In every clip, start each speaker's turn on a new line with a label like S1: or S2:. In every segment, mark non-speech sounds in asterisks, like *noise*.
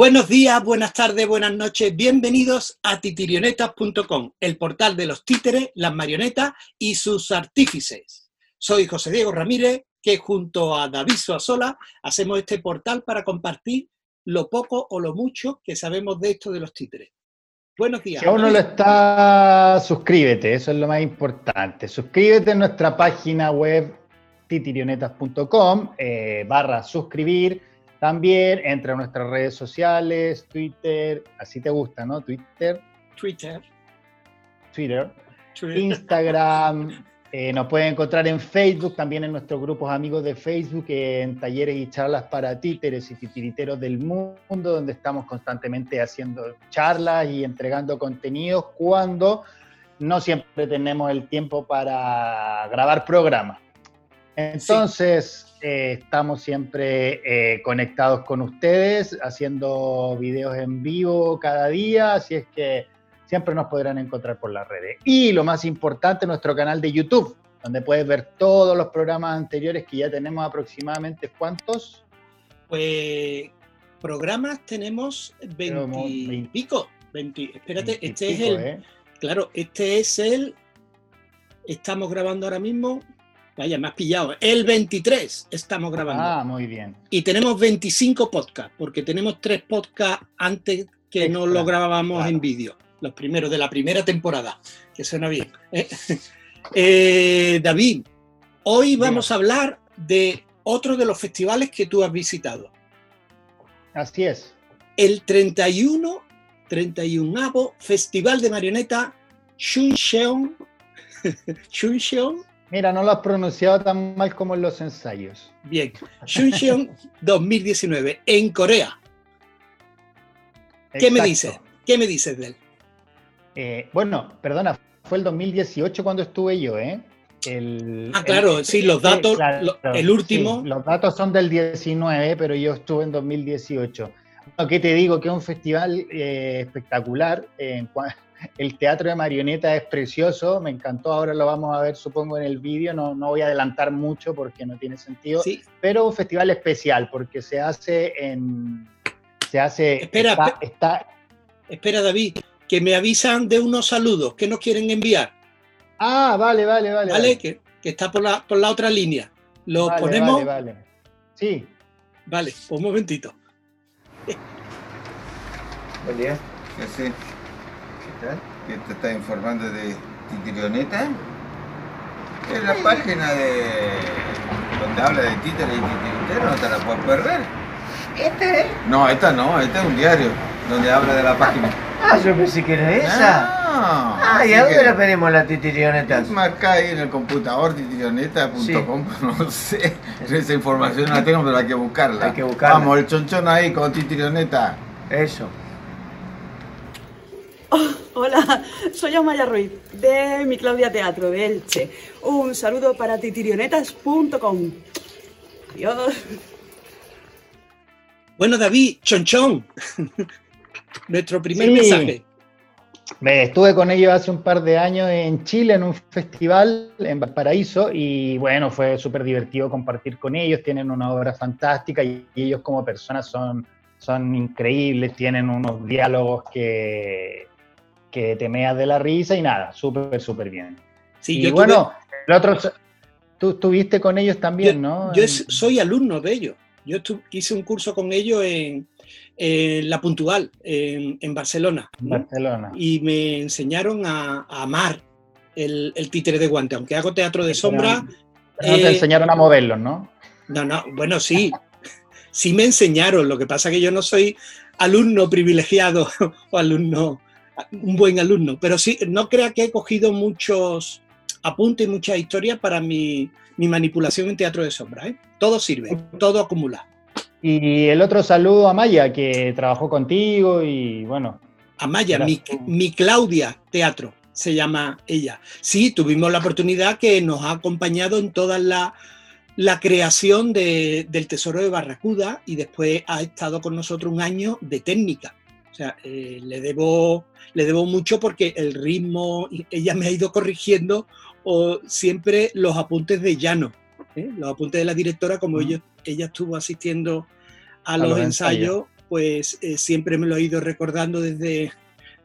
S1: Buenos días, buenas tardes, buenas noches. Bienvenidos a titirionetas.com, el portal de los títeres, las marionetas y sus artífices. Soy José Diego Ramírez, que junto a David Soasola hacemos este portal para compartir lo poco o lo mucho que sabemos de esto de los títeres. Buenos días.
S2: Si aún no lo está, suscríbete, eso es lo más importante. Suscríbete en nuestra página web titirionetas.com eh, barra suscribir también entra a nuestras redes sociales, Twitter, así te gusta, ¿no? Twitter.
S1: Twitter.
S2: Twitter. Instagram. *laughs* Eh, nos pueden encontrar en Facebook, también en nuestros grupos amigos de Facebook, en talleres y charlas para títeres y titiriteros del mundo, donde estamos constantemente haciendo charlas y entregando contenidos cuando no siempre tenemos el tiempo para grabar programas. Entonces, eh, estamos siempre eh, conectados con ustedes, haciendo videos en vivo cada día, así es que siempre nos podrán encontrar por las redes. Y lo más importante, nuestro canal de YouTube, donde puedes ver todos los programas anteriores que ya tenemos aproximadamente, ¿cuántos?
S1: Pues programas tenemos 20 y pico. espérate, este es el... ¿eh? Claro, este es el... Estamos grabando ahora mismo Vaya, me has pillado. El 23 estamos grabando.
S2: Ah, muy bien.
S1: Y tenemos 25 podcasts, porque tenemos tres podcasts antes que no lo grabábamos en vídeo. Los primeros de la primera temporada, que suena bien. Eh, *laughs* eh, David, hoy vamos a hablar de otro de los festivales que tú has visitado.
S2: Así es.
S1: El 31, 31 Festival de Marioneta Shuncheon, *laughs* Shuncheon
S2: Mira, no lo has pronunciado tan mal como en los ensayos.
S1: Bien. Shuncheon 2019, en Corea. ¿Qué me dices? ¿Qué me dices de él?
S2: Eh, bueno, perdona, fue el 2018 cuando estuve yo, ¿eh?
S1: ah, claro, sí, los datos, el último.
S2: los datos son del 19, pero yo estuve en 2018. ¿Qué te digo? Que es un festival eh, espectacular. en el teatro de marioneta es precioso, me encantó, ahora lo vamos a ver supongo en el vídeo, no, no voy a adelantar mucho porque no tiene sentido, sí. pero un festival especial porque se hace en... Se hace...
S1: Espera, está, espera David, que me avisan de unos saludos que nos quieren enviar.
S2: Ah, vale, vale, vale.
S1: Vale, Que, está por la, por la otra línea. Lo ponemos...
S2: Vale, vale. Sí.
S1: Vale, un momentito.
S3: Buen día. Sí, que te está informando de Titirioneta. Es la página de donde habla de títeres y titiritero, no te la puedes perder.
S4: ¿Este es?
S3: No, esta no, este es un diario donde habla de la página. *laughs*
S4: Ah, yo pensé que era esa. Ah, ¿y a dónde la pedimos la titirioneta?
S3: Marca ahí en el computador titirioneta.com, *laughs* no sé. Esa información no la tengo, pero hay que buscarla.
S4: Hay que buscarla.
S3: Vamos, el chonchón ahí con titirioneta.
S4: Eso. *laughs*
S5: Hola, soy Amaya Ruiz, de mi Claudia Teatro, de Elche. Un saludo para titirionetas.com. Adiós.
S1: Bueno, David, chonchón. *laughs* Nuestro primer mensaje.
S2: Estuve con ellos hace un par de años en Chile en un festival en Valparaíso y bueno, fue súper divertido compartir con ellos, tienen una obra fantástica y ellos como personas son, son increíbles, tienen unos diálogos que, que te meas de la risa y nada, súper, súper bien.
S1: Sí,
S2: y bueno, el otro, tú estuviste con ellos también, ¿no?
S1: Yo soy alumno de ellos. Yo hice un curso con ellos en, La Puntual, en, Barcelona.
S2: Barcelona.
S1: Y me enseñaron a, amar el, títere de guante. Aunque hago teatro de sombra.
S2: no te eh, enseñaron a moverlos, ¿no?
S1: No, no, bueno, sí. sí me enseñaron. Lo que pasa es que yo no soy alumno privilegiado *laughs* o alumno un buen alumno, pero sí, no crea que he cogido muchos apuntes y muchas historias para mi, manipulación en teatro de sombra. ¿eh? Todo sirve, todo acumula.
S2: Y el otro saludo a Maya, que trabajó contigo y bueno.
S1: A Maya, mi, Claudia Teatro, se llama ella. Sí, tuvimos la oportunidad que nos ha acompañado en toda la, la creación del Tesoro de Barracuda y después ha estado con nosotros un año de técnica. O sea, eh, le, debo, le debo mucho porque el ritmo, ella me ha ido corrigiendo o siempre los apuntes de llano, ¿eh? los apuntes de la directora, como ella, ella estuvo asistiendo a, los, ensayos, pues eh, siempre me lo he ido recordando desde,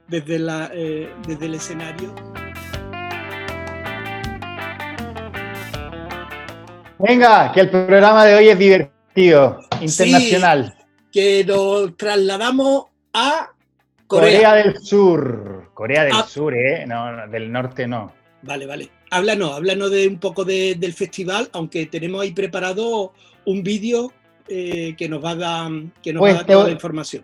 S1: desde, la, eh, desde el escenario.
S2: Venga, que el programa de hoy es divertido, internacional.
S1: que nos trasladamos a
S2: Corea. del Sur. Corea del ah. Sur, ¿eh? No, del norte no.
S1: Vale, vale. Háblanos, háblanos de un poco del festival, aunque tenemos ahí preparado un vídeo eh, que nos va a dar, que nos pues toda la información.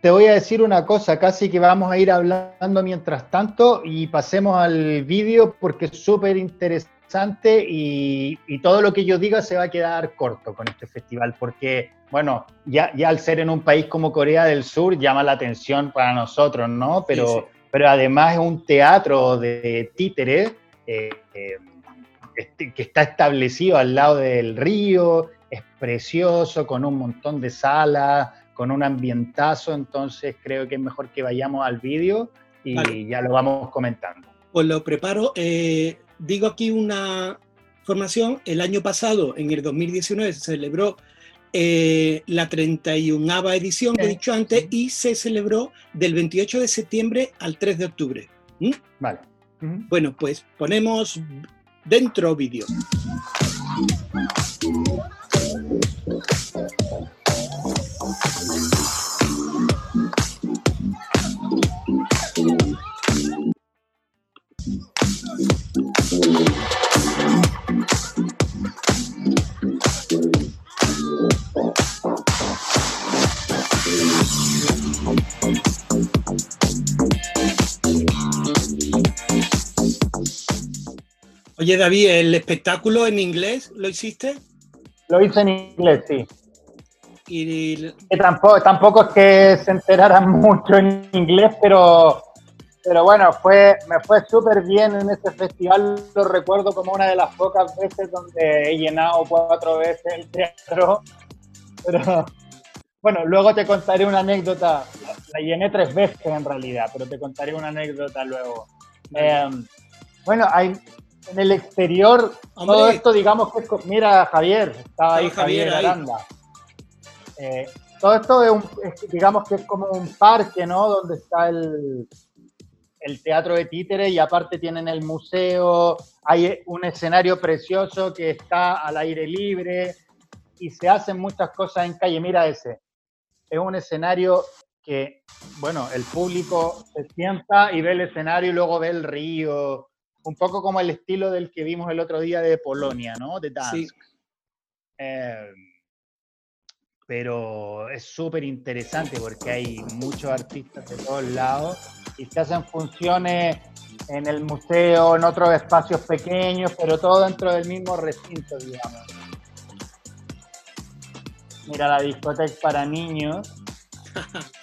S2: Te voy a decir una cosa, casi que vamos a ir hablando mientras tanto y pasemos al vídeo porque es súper interesante y, todo lo que yo diga se va a quedar corto con este festival porque, bueno, ya, ya al ser en un país como Corea del Sur llama la atención para nosotros, ¿no? Pero, pero además es un teatro de títeres eh, eh, este, que está establecido al lado del río, es precioso, con un montón de salas, con un ambientazo, entonces creo que es mejor que vayamos al vídeo y ya lo vamos comentando.
S1: Pues lo preparo. Eh, digo aquí una formación, el año pasado, en el 2019, se celebró eh, la 31 edición que he dicho antes y se celebró del 28 de septiembre al 3 de octubre. ¿Mm?
S2: Vale.
S1: Bueno, pues ponemos dentro vídeo. Oye, David, ¿el espectáculo en inglés lo hiciste?
S2: Lo hice en inglés, sí. Y... tampoco, tampoco es que se enteraran *laughs* mucho en inglés, pero, pero bueno, fue, me fue súper bien en ese festival. Lo recuerdo como una de las pocas veces donde he llenado cuatro veces el teatro. Pero bueno, luego te contaré una anécdota. La, llené tres veces en realidad, pero te contaré una anécdota luego. Eh, bueno, hay, en el exterior, todo esto, digamos que es. Mira, Javier, estaba ahí Javier, Aranda. Eh, todo esto es, un, digamos que es como un parque, ¿no? Donde está el, el teatro de títeres y aparte tienen el museo, hay un escenario precioso que está al aire libre y se hacen muchas cosas en calle. Mira ese, es un escenario que, bueno, el público se sienta y ve el escenario y luego ve el río, un poco como el estilo del que vimos el otro día de Polonia, ¿no? De Dansk. Em, pero es súper interesante porque hay muchos artistas de todos lados y se hacen funciones en el museo, en otros espacios pequeños, pero todo dentro del mismo recinto, digamos. Mira la discoteca para niños. *laughs*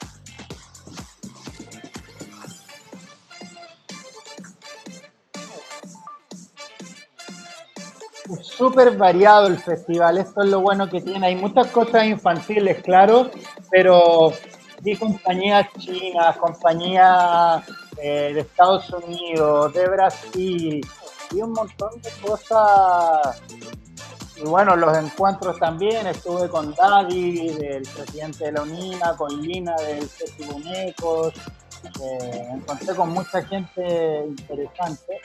S2: súper variado el festival, esto es lo bueno que tiene. Hay muchas cosas infantiles, claro, pero vi compañías chinas, compañías eh, de Estados Unidos, de Brasil, y un montón de cosas. Y bueno, los encuentros también, estuve con David, el presidente de la UNINA, con Lina del Festival Bonecos, eh, encontré con mucha gente interesante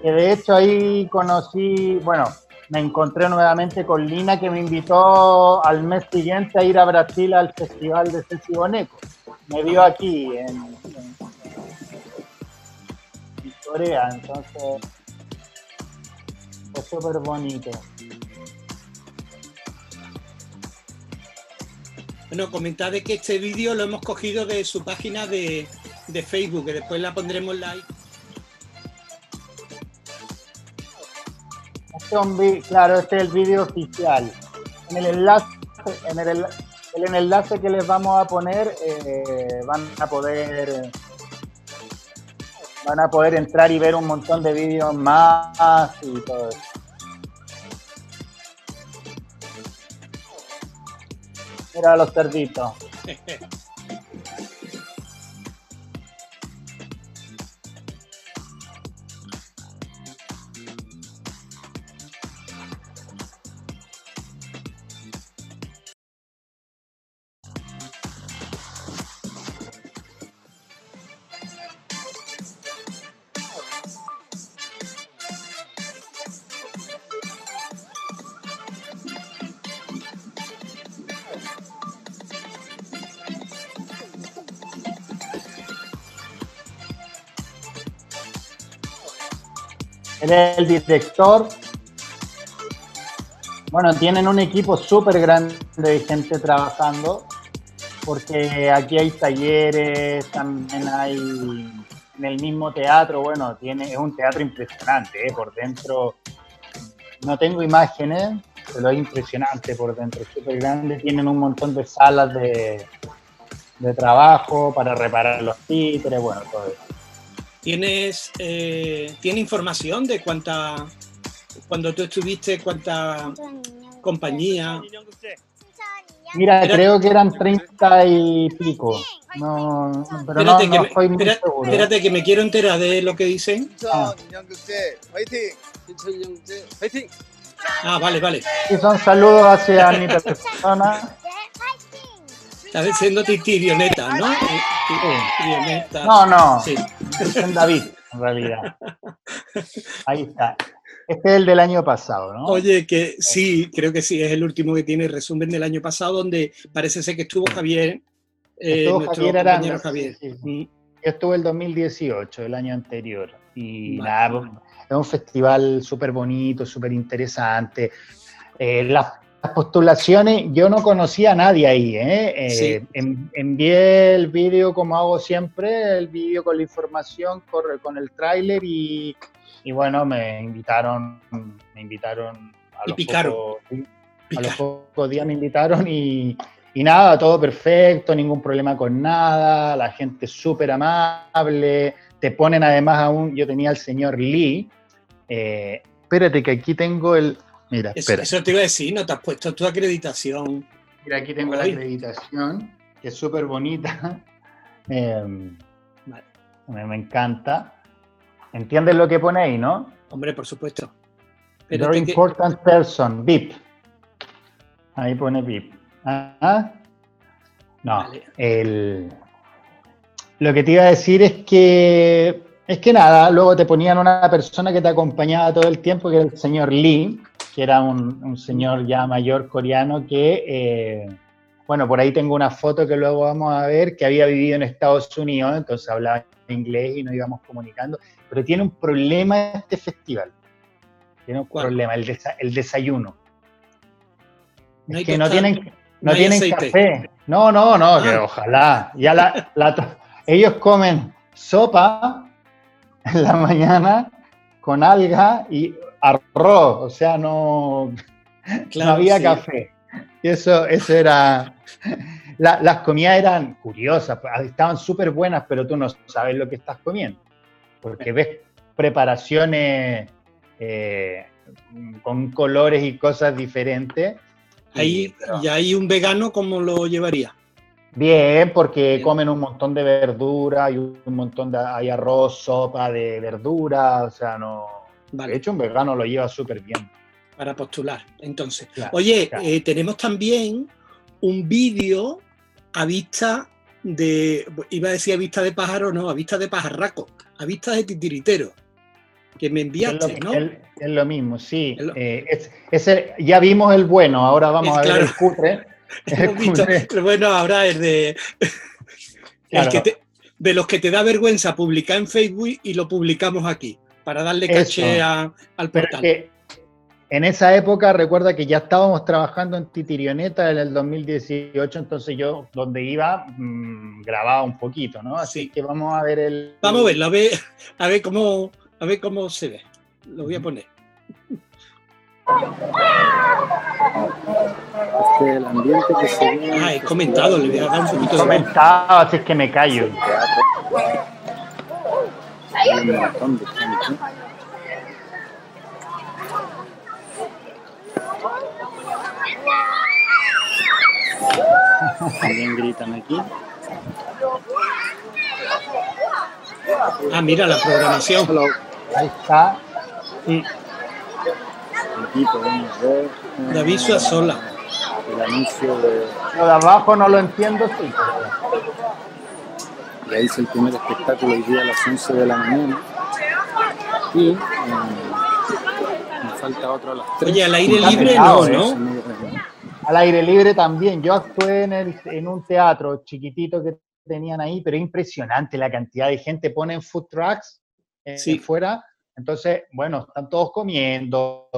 S2: que de hecho ahí conocí, bueno, me encontré nuevamente con Lina que me invitó al mes siguiente a ir a Brasil al festival de Ceci Boneco. Me vio aquí en, Corea, entonces fue súper bonito.
S1: Bueno, comentad de que este vídeo lo hemos cogido de su página de, de Facebook, que después la pondremos like.
S2: Claro, este es el vídeo oficial. En el enlace, en el, enlace que les vamos a poner, eh, van a poder van a poder entrar y ver un montón de vídeos más y todo eso. Mira los cerditos. *laughs* el director. Bueno, tienen un equipo súper grande de gente trabajando, porque aquí hay talleres, también hay en el mismo teatro, bueno, tiene, es un teatro impresionante, ¿eh? por dentro no tengo imágenes, pero es impresionante por dentro, súper grande, tienen un montón de salas de, de trabajo para reparar los títeres, bueno, todo eso.
S1: ¿Tienes eh, ¿tiene información de cuánta, cuando tú estuviste, cuánta compañía?
S2: Mira, creo que eran 30 y pico. No, pero espérate, no,
S1: que me, espérate, que me quiero enterar de lo que dicen. Ah, ah vale, vale.
S2: Y son saludos hacia mi persona. *laughs*
S1: Estás diciendo titirioneta, ¿no?
S2: No, no. Sí. Es David, en realidad. Ahí está. Este es el del año pasado, ¿no?
S1: Oye, que sí, creo que sí, es el último que tiene el resumen del año pasado, donde parece ser que estuvo Javier.
S2: Eh, estuvo Javier Aranda. Javier. Mm. Yo estuve el 2018, el año anterior. Y nada, es un festival súper bonito, súper interesante. Eh, las las postulaciones, yo no conocía a nadie ahí. ¿eh? eh envié el vídeo como hago siempre, el vídeo con la información, corre con el tráiler y, bueno, me invitaron, me invitaron
S1: a los, pocos,
S2: a los pocos días me invitaron y, nada, todo perfecto, ningún problema con nada, la gente súper amable, te ponen además aún, yo tenía al señor Lee, eh, espérate que aquí tengo el, Mira,
S1: eso, te iba a decir, no te has puesto tu acreditación.
S2: Mira, aquí tengo la acreditación, que es súper bonita. *laughs* Em, me, encanta. ¿Entiendes lo que pone ahí, no?
S1: Hombre, por supuesto.
S2: Very important person, VIP. Ahí pone VIP. ¿Ah? No, el... lo que te iba a decir es que es que nada, luego te ponían una persona que te acompañaba todo el tiempo, que era el señor Lee, que era un, señor ya mayor coreano que, eh, bueno, por ahí tengo una foto que luego vamos a ver, que había vivido en Estados Unidos, entonces hablaba inglés y nos íbamos comunicando, pero tiene un problema este festival. Tiene un problema, el, desayuno. No es que no tienen, no, tienen café. No, no, no, que ah. ojalá. Ya la, ellos comen sopa en la mañana con alga y arroz, o sea, no, no había café. Y eso, eso era... las comidas eran curiosas, estaban súper buenas, pero tú no sabes lo que estás comiendo, porque ves preparaciones eh, con colores y cosas diferentes.
S1: Ahí, y ahí un vegano, ¿cómo lo llevaría?
S2: Bien, porque comen un montón de verdura, hay un montón de hay arroz, sopa de verdura, o sea, no. De hecho, un vegano lo lleva súper bien.
S1: Para postular, entonces. Oye, eh, tenemos también un vídeo a vista de, iba a decir a vista de pájaro, no, a vista de pajarraco, a vista de titiritero, que me enviaste, ¿no?
S2: Es, lo mismo, sí. Eh, ya vimos el bueno, ahora vamos a ver el cutre *laughs*
S1: bueno, ahora es de, de los que te da vergüenza publicar en Facebook y lo publicamos aquí, para darle caché al portal.
S2: en esa época recuerda que ya estábamos trabajando en Titirioneta en el 2018, entonces yo donde iba mm, grababa un poquito, ¿no? Así que vamos a ver el...
S1: Vamos a verlo, a ver, a ver, cómo, a ver cómo se ve. Lo voy a poner.
S6: Este es el ambiente que se ve.
S1: Ah, he comentado, le voy a dar un poquito de.
S2: comentado, así es que me callo.
S6: Hay un montón de gente. También gritan aquí.
S1: Ah, mira la programación.
S2: Ahí está.
S1: Mm. Aquí podemos ver. David sola.
S6: El anuncio de.
S2: Lo de abajo no lo entiendo, sí.
S6: Y ahí es el primer espectáculo hoy día a las 11 de la mañana. Y eh, me falta otro a las 3.
S1: Oye, al aire libre no, ¿no?
S2: Al aire libre también. Yo actué en, el, en un teatro chiquitito que tenían ahí, pero impresionante la cantidad de gente. Ponen food trucks eh, fuera Entonces, bueno, están todos comiendo,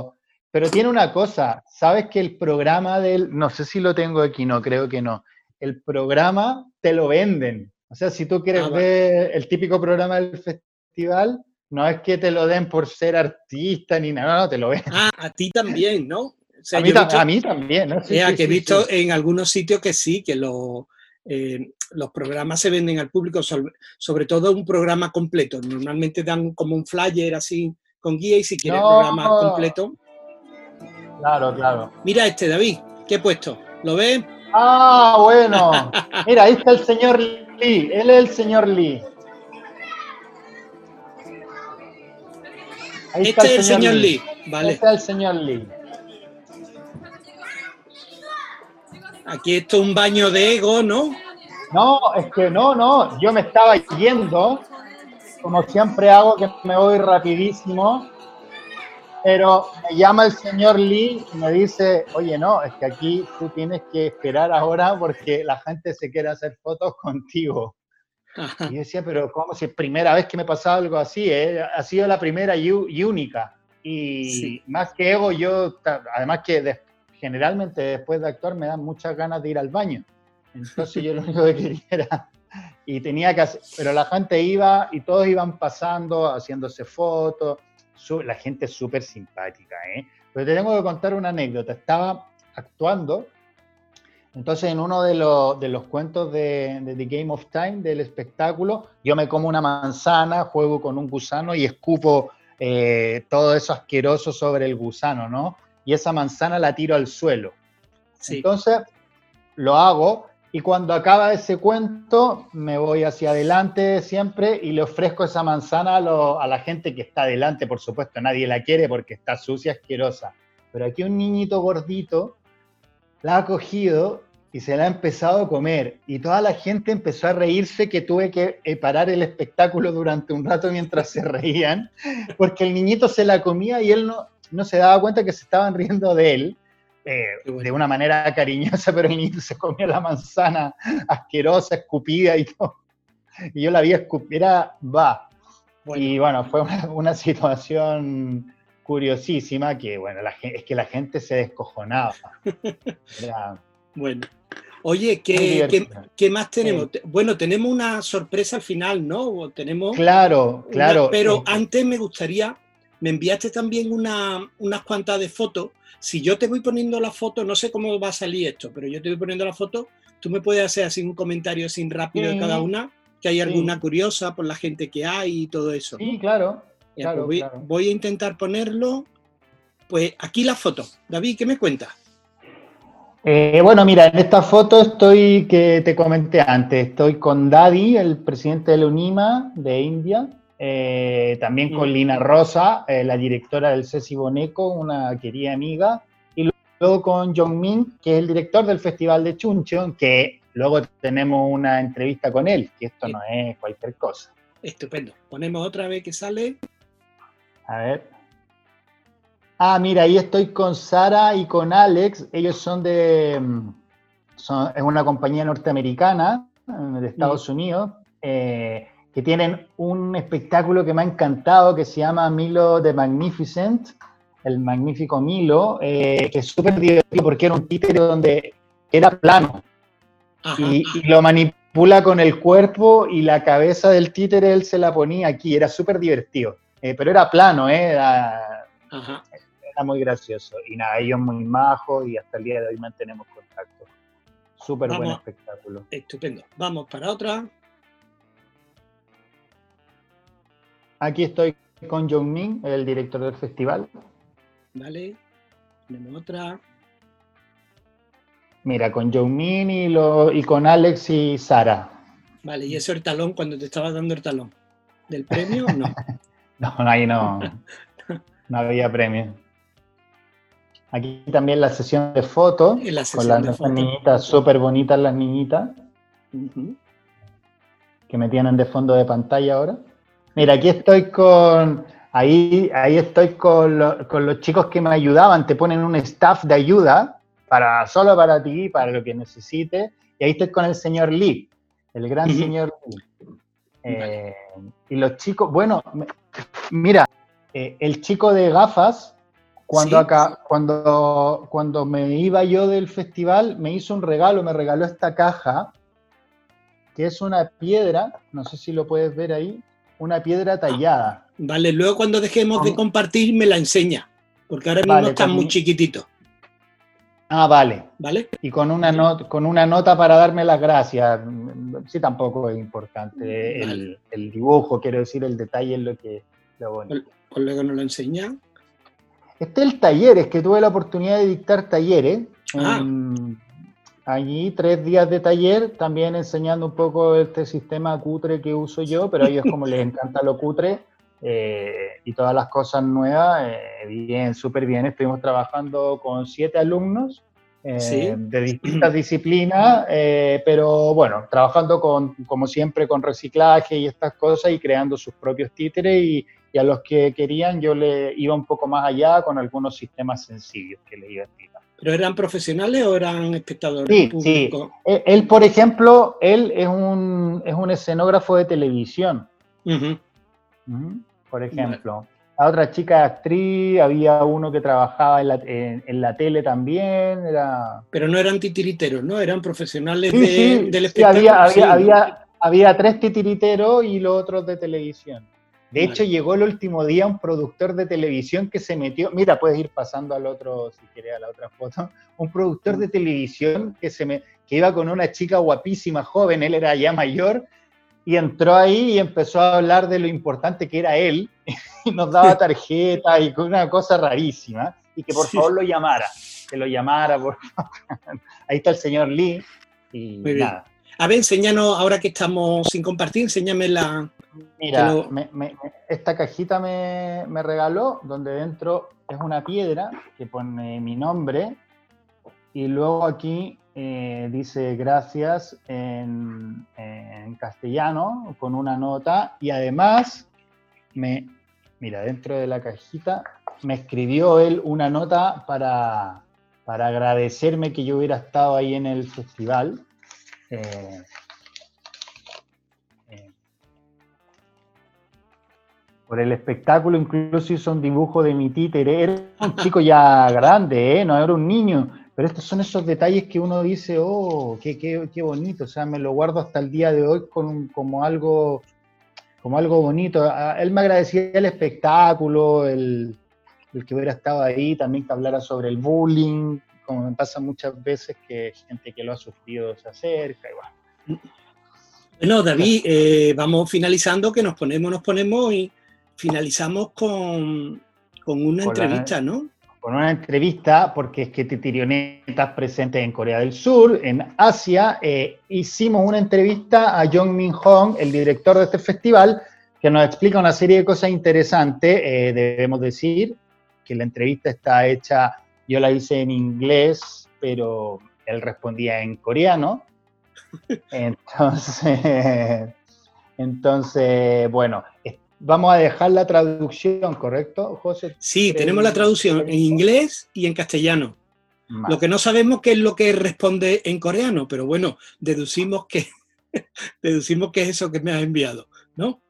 S2: pero tiene una cosa, sabes que el programa del, no sé si lo tengo aquí, no creo que no, el programa te lo venden. O sea, si tú quieres ah, ver el típico programa del festival, no es que te lo den por ser artista ni nada, no, te lo ven.
S1: Ah, a ti también, ¿no?
S2: a, mí, también, ¿no?
S1: Sí, que he visto en algunos sitios que sí, que eh, los programas se venden al público, sobre, todo un programa completo. Normalmente dan como un flyer así con guía y si quieres el programa completo.
S2: Claro, claro.
S1: Mira este, David, ¿qué he puesto? ¿Lo ves?
S2: Ah, bueno. *laughs* Mira, ahí está el señor Lee. Él es el señor Lee.
S1: este es el señor Lee. Vale.
S2: Este es el señor Lee.
S1: Aquí esto es un baño de ego, ¿no?
S2: No, es que no, no. Yo me estaba yendo, como siempre hago, que me voy rapidísimo. Pero me llama el señor Lee y me dice, oye, no, es que aquí tú tienes que esperar ahora porque la gente se quiere hacer fotos contigo. *laughs* Y yo decía, pero ¿cómo si es primera vez que me pasa algo así? Eh? Ha sido la primera y, única. Y más que ego, yo, además que generalmente después de actuar me dan muchas ganas de ir al baño. Entonces yo lo *laughs* único que quería era... Y tenía que hacer, pero la gente iba y todos iban pasando, haciéndose fotos. La gente es súper simpática, ¿eh? Pero te tengo que contar una anécdota. Estaba actuando entonces, en uno de, los, cuentos de, The Game of Time, del espectáculo, yo me como una manzana, juego con un gusano y escupo eh, todo eso asqueroso sobre el gusano, ¿no? Y esa manzana la tiro al suelo. Entonces, lo hago y cuando acaba ese cuento, me voy hacia adelante siempre y le ofrezco esa manzana a, la gente que está adelante, por supuesto, nadie la quiere porque está sucia, asquerosa. Pero aquí un niñito gordito la ha cogido y se la ha empezado a comer. Y toda la gente empezó a reírse que tuve que eh, parar el espectáculo durante un rato mientras se reían, porque el niñito se la comía y él no se daba cuenta que se estaban riendo de él. Eh, de una manera *laughs* cariñosa, pero el niñito se comía la manzana asquerosa, escupida y todo. Y yo la vi escupir, era va. Y bueno, fue una situación curiosísima que, bueno, la, es que la gente se descojonaba. *laughs*
S1: Bueno. Oye, ¿qué, ¿qué, más tenemos? Bueno, tenemos una sorpresa al final, ¿no? Tenemos
S2: claro, claro.
S1: pero antes me gustaría, me enviaste también una, unas cuantas de fotos. Si yo te voy poniendo la foto, no sé cómo va a salir esto, pero yo te voy poniendo la foto, tú me puedes hacer así un comentario sin rápido de cada una, que hay alguna curiosa por la gente que hay y todo eso.
S2: Sí, claro.
S1: Pues voy, a intentar ponerlo. Pues aquí la foto. David, ¿qué me cuentas?
S2: Eh, bueno, mira, en esta foto estoy, que te comenté antes, estoy con Daddy, el presidente de la UNIMA de India, eh, también con mm. Lina Rosa, eh, la directora del Ceci Boneco, una querida amiga, y luego con John Min, que es el director del Festival de Chuncheon, que luego tenemos una entrevista con él, que esto no es cualquier cosa.
S1: Estupendo. Ponemos otra vez que sale.
S2: A ver. Ah, mira, ahí estoy con Sara y con Alex. Ellos son de. Mm, es una compañía norteamericana de Estados mm. Unidos eh, que tienen un espectáculo que me ha encantado que se llama Milo the Magnificent, el magnífico Milo, eh, que es súper divertido porque era un títere donde era plano y, lo manipula con el cuerpo y la cabeza del títere él se la ponía aquí, era súper divertido. Eh, pero era plano, ¿eh? era, muy gracioso. Y nada, ellos muy majos y hasta el día de hoy mantenemos contacto. Súper buen espectáculo.
S1: Estupendo. Vamos para otra.
S2: Aquí estoy con John Min, el director del festival.
S1: Vale. Tenemos otra.
S2: Mira, con John Min y, lo, y con Alex y Sara.
S1: Vale, ¿y ese el talón cuando te estaba dando el talón? ¿Del premio o no? *laughs*
S2: No, ahí no, no había premio. Aquí también la sesión de fotos, con las, niñitas, súper bonitas las niñitas, que me tienen de fondo de pantalla ahora. Mira, aquí estoy con, ahí, ahí estoy con, con los chicos que me ayudaban, te ponen un staff de ayuda, para, solo para ti, para lo que necesites, y ahí estoy con el señor Lee, el gran señor Lee. Eh, y los chicos, bueno, mira, eh, el chico de gafas, cuando, acá, cuando, cuando me iba yo del festival, me hizo un regalo, me regaló esta caja, que es una piedra, no sé si lo puedes ver ahí, una piedra tallada.
S1: Vale, luego cuando dejemos de compartir me la enseña, porque ahora mismo está muy chiquitito.
S2: Ah, vale.
S1: ¿Vale?
S2: Y con una, nota, con una nota para darme las gracias. Sí, tampoco es importante el, dibujo, quiero decir, el detalle es lo que lo
S1: bonito. ¿Colega nos lo enseña?
S2: Este es el taller, es que tuve la oportunidad de dictar talleres.
S1: Ah.
S2: Allí tres días de taller, también enseñando un poco este sistema cutre que uso yo, pero a ellos como les encanta lo cutre, eh, y todas las cosas nuevas, eh, bien, súper bien. Estuvimos trabajando con siete alumnos eh, de distintas disciplinas, pero bueno, trabajando con, como siempre con reciclaje y estas cosas y creando sus propios títeres y, a los que querían yo le iba un poco más allá con algunos sistemas sencillos que les iba a explicar.
S1: ¿Pero eran profesionales o eran espectadores?
S2: Sí, sí. Él, por ejemplo, él es un, es un escenógrafo de televisión por ejemplo. La otra chica actriz, había uno que trabajaba en la, en, la tele también. Era...
S1: Pero no eran titiriteros, ¿no? Eran profesionales de, del
S2: espectáculo. había, había, había, había, tres titiriteros y los otros de televisión. De hecho, llegó el último día un productor de televisión que se metió, mira, puedes ir pasando al otro, si quieres, a la otra foto, *laughs* un productor de televisión que, se me, que iba con una chica guapísima, joven, él era ya mayor, y entró ahí y empezó a hablar de lo importante que era él, *laughs* y nos daba tarjeta y una cosa rarísima, y que por favor lo llamara, que lo llamara, por favor. *laughs* Ahí está el señor Lee, y nada.
S1: A ver, enséñanos, ahora que estamos sin compartir, enséñame la...
S2: Mira, esta cajita me, me regaló, donde dentro es una piedra que pone mi nombre, y luego aquí eh, dice gracias en, castellano con una nota y además me, mira, dentro de la cajita me escribió él una nota para, para agradecerme que yo hubiera estado ahí en el festival. Eh, por el espectáculo, incluso hizo un dibujo de mi títere. Era un *laughs* chico ya grande, no era un niño pero estos son esos detalles que uno dice, oh, qué, qué, qué bonito, o sea, me lo guardo hasta el día de hoy con, como, algo, como algo bonito. él me agradecía el espectáculo, el, el, que hubiera estado ahí, también que hablara sobre el bullying, como me pasa muchas veces que gente que lo ha sufrido se acerca y
S1: bueno. David, eh, vamos finalizando, que nos ponemos, nos ponemos y finalizamos con, con una entrevista, ¿no?
S2: con una entrevista, porque es que Titirionetas presente en Corea del Sur, en Asia, eh, hicimos una entrevista a Jong Min Hong, el director de este festival, que nos explica una serie de cosas interesantes. Eh, debemos decir que la entrevista está hecha, yo la hice en inglés, pero él respondía en coreano. *laughs* Entonces, *laughs* entonces bueno, Vamos a dejar la traducción, ¿correcto, José?
S1: Sí, tenemos la traducción en inglés y en castellano. Lo que no sabemos qué es lo que responde en coreano, pero bueno, deducimos que, *laughs* deducimos que es eso que me has enviado, ¿no?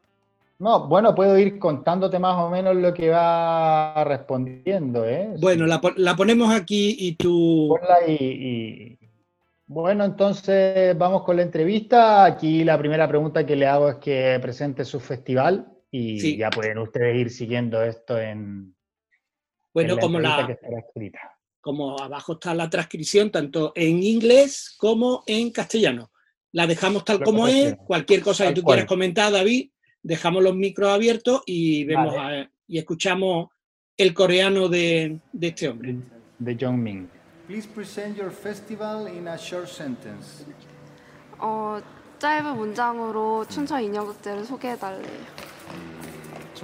S2: No, bueno, puedo ir contándote más o menos lo que va respondiendo, ¿eh?
S1: Bueno, la, ponemos aquí y tú...
S2: Ponla y, Bueno, entonces vamos con la entrevista. Aquí la primera pregunta que le hago es que presente su festival y ya pueden ustedes ir siguiendo esto en.
S1: Bueno, como la. escrita. Como abajo está la transcripción, tanto en inglés como en castellano. La dejamos tal como es. Cualquier cosa que tú quieras comentar, David, dejamos los micros abiertos y vemos y escuchamos el coreano de, de este hombre.
S2: De Jong Min.
S7: Please present your festival in a short sentence.
S8: 어, 짧은 문장으로 춘천 인형극제를 소개해 달래요.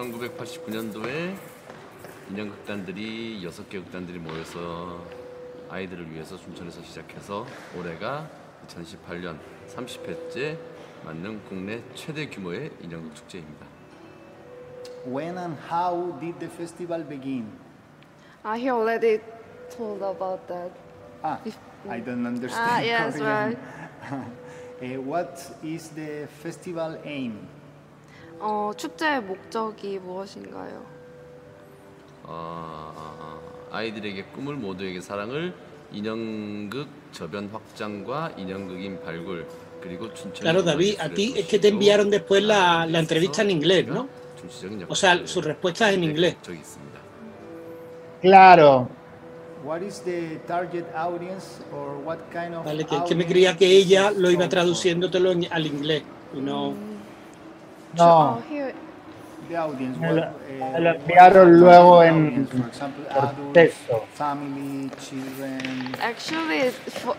S9: 1989년도에 인형극단들이 6개 극단들이 모여서 아이들을 위해서 춘천에서 시작해서 올해가 2018년 30회째 맞는 국내 최대 규모의 인형극 축제입니다.
S7: When and how did the festival begin?
S8: Uh, he already told about that.
S7: Ah, I don't understand.
S8: Ah, yes,
S7: Korean. right. uh, what is the festival aim?
S8: 어, 축제의 목적이 무엇인가요?
S9: 어, 아이들에게 꿈을 모두에게 사랑을 인형극 저변 확장과 인형극인 발굴 그리고 춘천
S1: Claro, David, a ti es que te enviaron después la, la entrevista en inglés, ¿no? O sea, sus respuestas en inglés.
S2: Claro.
S7: What is the target audience or what kind of
S1: Vale, que, que me creía que ella lo iba traduciéndotelo en- al inglés y no.
S2: No.
S7: De audience,
S2: lo, enviaron luego en, texto.
S7: Family, children.
S8: Actually, for,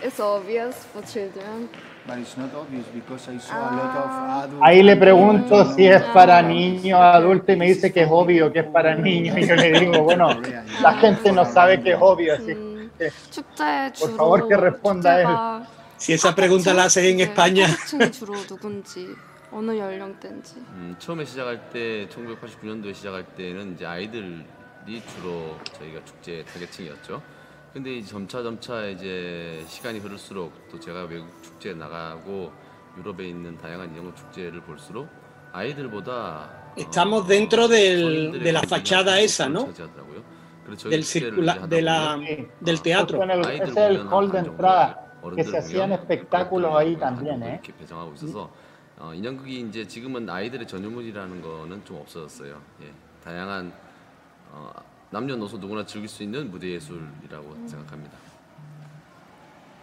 S8: it's obvious for children.
S7: But it's not obvious because I saw a lot of adults
S2: Ahí le pregunto si es para niños, adultos y me dice que es obvio que es para niños y yo le digo, bueno, la gente no sabe que es obvio, por favor que responda él.
S1: Si esa pregunta la haces en España.
S10: 어느 연령대인지
S9: 음, 처음에 시작할 때 1989년도에 시작할 때는 이제 아이들이 주로 저희가 축제 타겟층이었죠. 근데 이제 점차 점차 이제 시간이 흐를수록 또 제가 외국 축제에 나가고 유럽에 있는 다양한 인형 축제를 볼수록 아이들보다
S1: Estamos dentro del, de la fachada esa, ¿no? Del circula, de la,
S9: 보면
S1: del teatro.
S2: El-
S9: 아이들
S2: ese es el hall de entrada, que se hacían espectáculos ahí también, ¿eh?
S9: 배정하고 있어서 어, 인형극이 이제 지금은 아이들의 전유물이라는 거는 좀 없어졌어요. 예, 다양한 어, 남녀노소 누구나 즐길 수 있는 무대 예술이라고 생각합니다.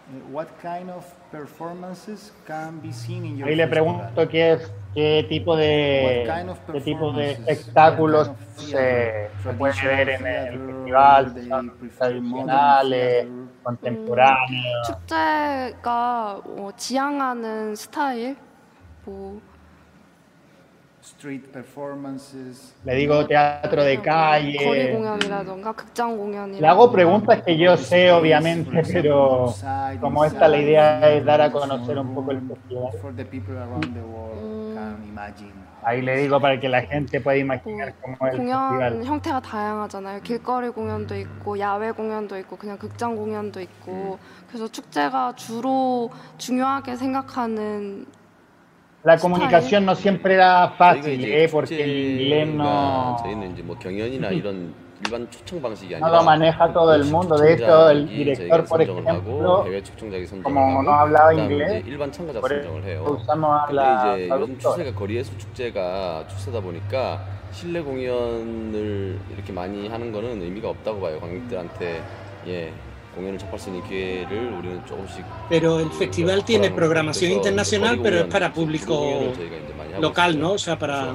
S7: Eh, What kind of performances can be seen in your
S2: Ahí le
S7: festival?
S2: pregunto qué, es, qué tipo de,
S7: What kind of
S2: qué tipo de
S7: performances,
S2: espectáculos
S7: what kind of
S2: se,
S7: theater,
S2: se puede
S7: traditional
S2: ver en el
S7: theater,
S2: festival,
S7: they
S2: si son
S7: prefer modern
S2: tradicionales,
S7: theater?
S2: contemporáneos.
S10: 축제가 어, 지향하는 스타일 뭐
S7: Street performances.
S2: Le digo teatro de
S10: 거리
S2: calle.
S10: 공연이라던가 극장 공연이라던가
S2: Le hago preguntas que yo sé, obviamente, pero como esta la idea es dar a conocer un poco el festival.
S7: For the people around the world can imagine.
S2: Ahí le digo para que la gente pueda imaginar cómo es el
S10: 공연
S2: festival.
S10: 형태가 다양하잖아요. 길거리 공연도 있고 야외 공연도 있고 그냥 극장 공연도 있고 그래서 축제가 주로 중요하게 생각하는
S2: La comunicación no siempre era fácil, ¿eh? porque el inglés no,
S9: 저희는 이제 뭐 경연이나 이런 일반 초청 방식이
S2: no
S9: 아니라
S2: lo maneja todo el mundo. De hecho, el director, por ejemplo,
S9: 해외 초청자에게 선정을
S2: como no hablaba inglés,
S9: 일반 참가자 선정을 해요. 근데 이제 요즘. 추세가 거리 예술 축제가 추세다 보니까 실내 공연을 이렇게 많이 하는 거는 의미가 없다고 봐요. 관객들한테 예
S1: Pero el festival tiene programación internacional, pero es para público local, ¿no? O sea, para...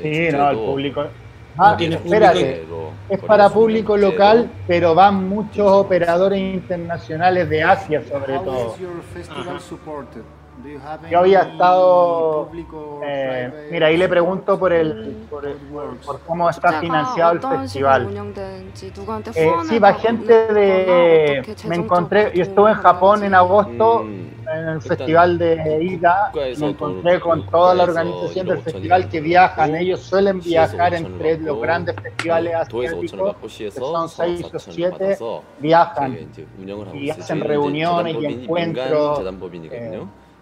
S2: Sí, no, el público... Ah, Espérate, es para público local, pero van muchos operadores internacionales de Asia sobre todo. Yo había estado. Eh, mira, ahí le pregunto por el, por, el, por, cómo está financiado el festival. Eh, sí, va gente de. Me encontré. Yo estuve en Japón en agosto en el festival de Ida. Me encontré con toda la organización del festival que viajan. Ellos suelen viajar entre los grandes festivales asiáticos, que son seis o
S9: siete,
S2: viajan y hacen reuniones y encuentros.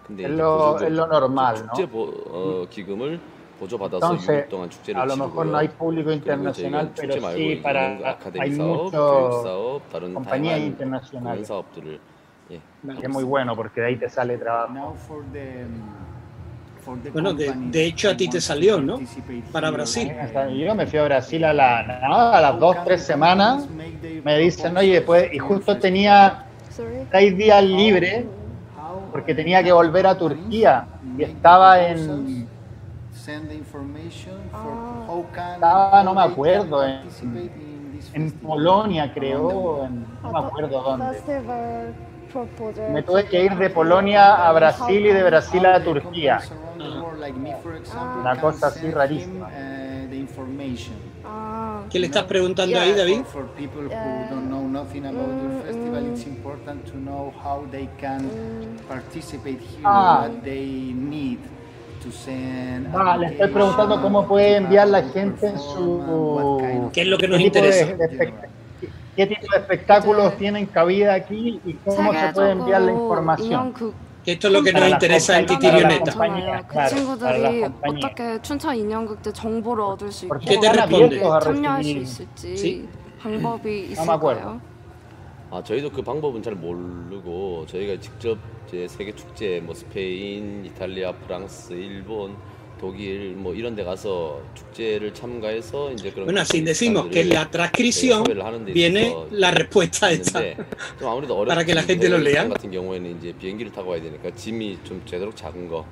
S9: 간 재단법인이거든요. 근데
S2: es
S9: 이제
S2: lo,
S9: 보조금,
S2: es lo normal, ¿no?
S9: 축제 보, 어, 기금을 보조받아서
S2: Entonces,
S9: 6일 동안 축제를
S2: a lo mejor
S9: 치르고요.
S2: no hay público
S9: 그리고
S2: internacional,
S9: 저희가
S2: pero
S9: 축제 말고
S2: sí
S9: 이제
S2: para
S9: 연극 아카데미
S2: hay
S9: 사업,
S2: muchos
S9: 교육 사업, 다른
S2: compañías
S9: 다양한
S2: internacionales.
S9: 공연 사업들을 예,
S2: que es muy bueno porque de ahí te sale trabajo.
S7: Now for the, for the
S1: Bueno, de,
S7: companies
S1: de hecho a ti
S7: who
S1: te
S7: want to
S1: salió, ¿no?
S7: participate
S1: Para
S7: here,
S1: Brasil.
S2: Yo me fui a Brasil a, la, nada, a las dos, tres semanas. Me dicen, oye, pues, y justo tenía seis días libres porque tenía que volver a Turquía y estaba en,
S7: can
S2: estaba, no me acuerdo, en, en. Polonia creo, en- no me acuerdo dónde.
S8: Festival proposal.
S2: Me tuve que ir de Polonia a Brasil y de Brasil a Turquía. Una cosa así rarísima.
S1: ¿Qué le estás preguntando ahí, David?
S7: For, for people who don't know nothing about your festival, it's important to know how they can participate here,
S2: ah.
S7: what they need to send.
S2: Ah, le estoy preguntando cómo puede enviar la gente en su.
S1: ¿Qué es lo que nos interesa?
S2: ¿Qué tipo de espectáculos tienen cabida aquí y cómo se puede enviar la información?
S1: Esto es lo que nos interesa en Titirioneta.
S10: 그 친구들이 어떻게 춘천 인형극제 정보를 얻을 수 있고
S1: ¿Qué te responde?
S10: 참여할 수 있을지 방법이 있을까요?
S9: 아 저희도 그 방법은 잘 모르고 저희가 직접 이제 세계 축제 뭐 스페인, 이탈리아, 프랑스, 일본, 독일 뭐 이런 데 가서 축제를 참가해서 이제 그런
S1: Bueno, así decimos que la transcripción viene la respuesta esta.
S9: 좀 아무래도
S1: Para que la gente lo lea.
S9: 같은 경우에는 이제 비행기를 타고 와야 되니까 짐이 좀 제대로 작은 거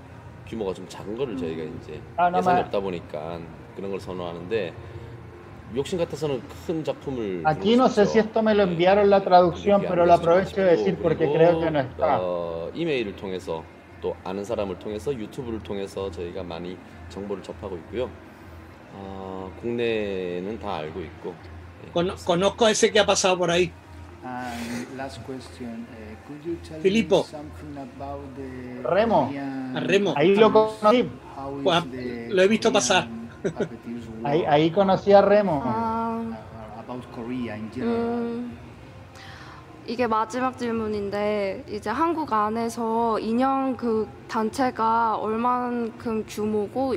S9: 규모가 좀 작은 거를 저희가 이제
S2: 아, 나
S9: 예산이
S2: 말-
S9: 없다 보니까 그런 걸 선호하는데 욕심 같아서는 큰 작품을
S2: Aquí no sé si esto me lo enviaron la traducción, pero lo aprovecho de decir porque creo que no está.
S9: 어, 이메일을 통해서 또 아는 사람을 통해서 유튜브를 통해서 저희가 많이 정보를 접하고 있고요. 어, 국내는 다 알고 있고
S1: Cono- conozco ese que ha pasado por ahí.
S7: And last question, uh, could you tell
S1: Filippo.
S7: me something about the
S2: Remo.
S7: Korean
S1: A Remo.
S2: Ahí lo conocí.
S1: Pues, lo he visto pasar.
S2: Ahí, ahí conocí a Remo.
S10: 아,
S7: uh, about Korea in general?
S10: 음, 이게 마지막 질문인데 이제 한국 안에서 인형 그 단체가 얼만큼 규모고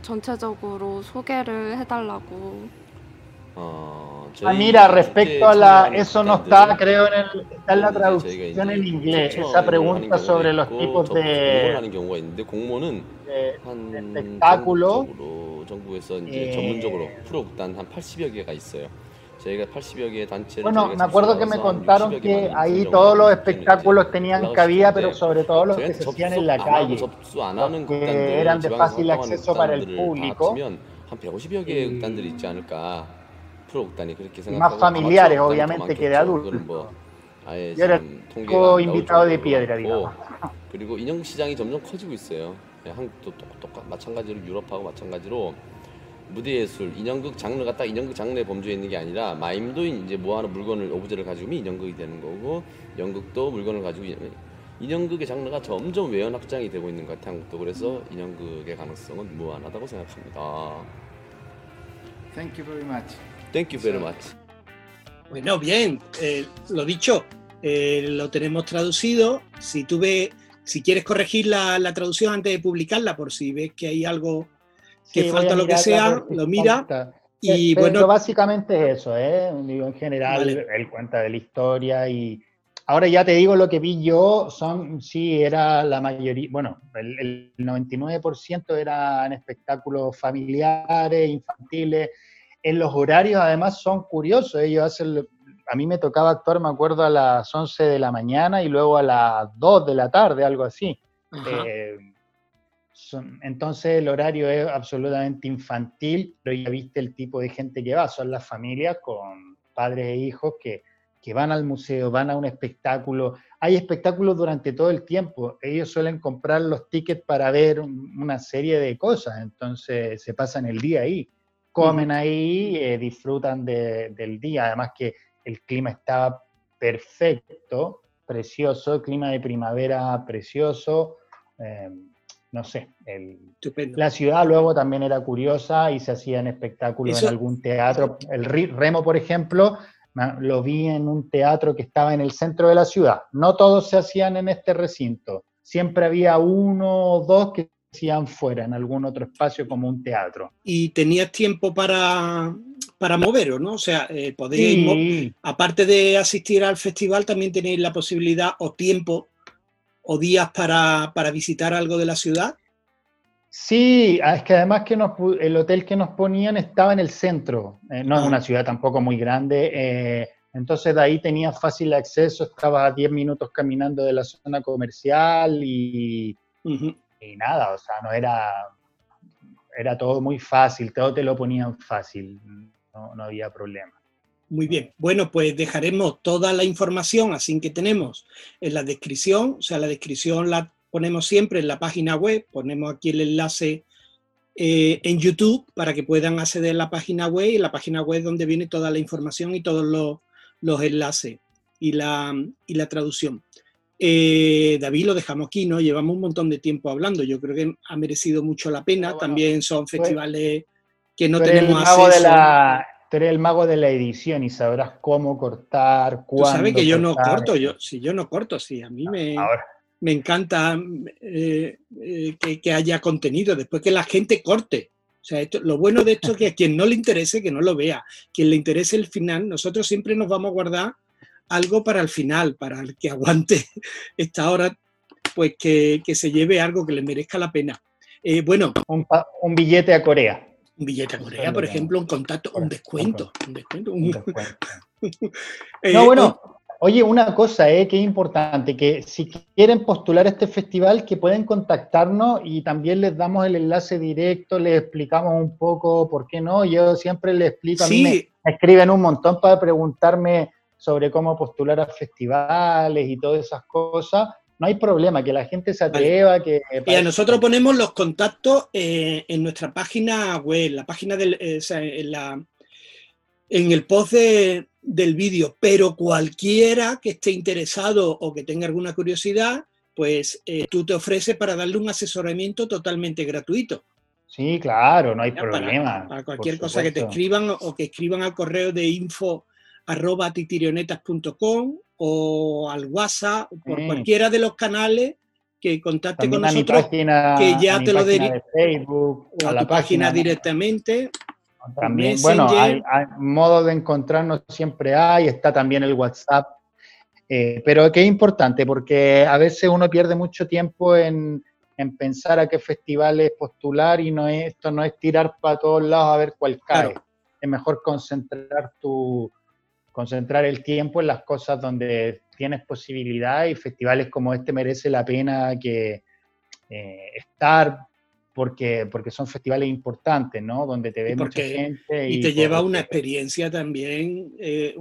S10: 전체적으로 소개를 해달라고.
S2: Ah, mira, respecto a la, eso no está, creo, en el, está en la traducción en inglés, esa pregunta sobre los tipos de, de,
S9: de
S2: espectáculo.
S9: 정부에서 이제 전문적으로 프로 극단 한 80여 개가 있어요. 저희가 80여 개의 단체를
S2: Bueno,
S9: 저희가
S2: me acuerdo que me
S9: 참석해서 한
S2: contaron
S9: 60여
S2: que
S9: 개만
S2: ahí
S9: 선정을
S2: todos los
S9: 하는
S2: espectáculos
S9: 이제
S2: tenían
S9: 올라갈
S2: cabida,
S9: 수
S2: pero
S9: 있는데
S2: sobre todo los que
S9: 저희한테
S2: se hacían en
S9: 접수
S2: la
S9: 안 하고
S2: calle,
S9: 접수 안 하는
S2: los que
S9: 극단들
S2: eran de
S9: 지방에서
S2: fácil
S9: 활동하는
S2: acceso para el
S9: 극단들을 다
S2: público.
S9: 합치면 한 150여 개의 극단들이 있지 않을까 프로 극단이 그렇게
S2: Y
S9: 생각하고
S2: más familiares,
S9: 아마추어 극단이 더
S2: obviamente, que de
S9: 많겠죠.
S2: adultos.
S9: 그거는 뭐 아예
S2: Yo era
S9: 지금
S2: el
S9: 통계가 안 나올
S2: invitado de
S9: 정도로
S2: piedra,
S9: 많고
S2: digamos.
S9: 그리고 인형 시장이 점점 커지고 있어요. 예, 한국도 똑똑 마찬가지로 유럽하고 마찬가지로 무대 예술, 인형극 장르가 딱 인형극 장르에 범주에 있는 게 아니라 마임도 이제 모아놓은 물건을 오브제를 가지고 인형극이 되는 거고 연극도 물건을 가지고 인- 인형극의 장르가 점점 외연 확장이 되고 있는 것 같아요. 한국도 그래서 인형극의 가능성은 무한하다고 생각합니다.
S7: Thank you very much.
S9: Thank you very much.
S1: Bueno, bien, eh, lo dicho, eh, lo tenemos traducido. Si tú ves, si quieres corregir la, la traducción antes de publicarla, por si ves que hay algo que
S2: Sí,
S1: falta lo que sea, lo mira. Y
S2: Pero
S1: bueno,
S2: básicamente es eso, ¿eh? Digo, en general,
S1: Vale.
S2: él cuenta de la historia y ahora ya te digo lo que vi yo, son, sí, era la mayoría, bueno, el, el 99% eran espectáculos familiares, infantiles. En los horarios además son curiosos, ellos hacen, a mí me tocaba actuar, me acuerdo, a las 11 de la mañana y luego a las 2 de la tarde, algo así. Eh, son- entonces el horario es absolutamente infantil, pero ya viste el tipo de gente que va, son las familias con padres e hijos que, que van al museo, van a un espectáculo. Hay espectáculos durante todo el tiempo, ellos suelen comprar los tickets para ver un- una serie de cosas, entonces se pasan el día ahí, comen ahí, eh, disfrutan de- del día, además que el clima estaba perfecto, precioso, clima de primavera precioso. eh, no sé, el- la ciudad luego también era curiosa y se hacían espectáculos
S1: Eso-
S2: en algún teatro. El Remo, por ejemplo, lo vi en un teatro que estaba en el centro de la ciudad. No todos se hacían en este recinto. Siempre había uno o dos que se hacían fuera, en algún otro espacio como un teatro.
S1: Y tenías tiempo para, para moveros, ¿no? O sea, eh, podéis,
S2: Sí,
S1: aparte de asistir al festival, también tenéis la posibilidad o tiempo o días para, para visitar algo de la ciudad.
S2: Sí, ah, es que además que nos, el hotel que nos ponían estaba en el centro, eh, no es
S1: Ah.
S2: una ciudad tampoco muy grande, eh, entonces de ahí tenía fácil acceso, estaba a 10 minutos caminando de la zona comercial y, y nada, o sea, no era, era todo muy fácil, todo te lo ponían fácil, no, no había problema.
S1: Muy bien. Bueno, pues dejaremos toda la información así que tenemos en la descripción. O sea, la descripción la ponemos siempre en la página web. Ponemos aquí el enlace eh, en YouTube para que puedan acceder a la página web y la página web donde viene toda la información y todos los, los enlaces y la, y la traducción. Eh, David, lo dejamos aquí, ¿no? Llevamos un montón de tiempo hablando. Yo creo que ha merecido mucho la pena.
S2: Bueno,
S1: También son festivales que no
S2: el
S1: tenemos
S2: mago
S1: acceso.
S2: de la- tú eres el mago de la edición y sabrás cómo cortar,
S1: Tú
S2: cuándo
S1: sabes que yo no corto, yo, si yo no corto, sí, a mí me...
S2: Ahora,
S1: me encanta eh, eh, que, haya contenido, después que la gente corte. O sea, esto, lo bueno de esto es que a *laughs* quien no le interese, que no lo vea. Quien le interese el final, nosotros siempre nos vamos a guardar algo para el final, para el que *laughs* aguante esta hora, pues que, se lleve algo que le merezca la pena. Eh, bueno.
S2: Un, billete a Corea.
S1: Un billete a Corea, por ejemplo, un contacto, un descuento. Un descuento. *laughs*
S2: no, bueno, Oye, una cosa eh, que es importante, que si quieren postular este festival, que pueden contactarnos y también les damos el enlace directo, les explicamos un poco por qué no. Yo siempre les explico, a mí me, escriben un montón para preguntarme sobre cómo postular a festivales y todas esas cosas. No hay problema, que la gente se atreva, que...
S1: nosotros ponemos los contactos eh, en nuestra página web, la página del, eh, en, la, en el post de, del vídeo, pero cualquiera que esté interesado o que tenga alguna curiosidad, pues eh, tú te ofreces para darle un asesoramiento totalmente gratuito.
S2: Sí, claro, no hay problema.
S1: Para, cualquier cosa que te escriban o que escriban al correo de info arroba titirionetas.com o al WhatsApp, por cualquiera de los canales que contacte con nosotros, que ya te lo diré,
S2: Facebook,
S1: o a, la página directamente,
S2: también, bueno, hay, modos de encontrarnos siempre hay, está también el WhatsApp, eh, pero que es importante porque a veces uno pierde mucho tiempo en, pensar a qué festivales postular y no es, esto no es tirar para todos lados a ver cuál cae. Es mejor concentrar tu concentrar el tiempo en las cosas donde tienes posibilidad y festivales como este merece la pena que eh, estar porque, porque son festivales importantes, ¿no? Donde te ve mucha gente.
S1: Y, te lleva una experiencia también, eh,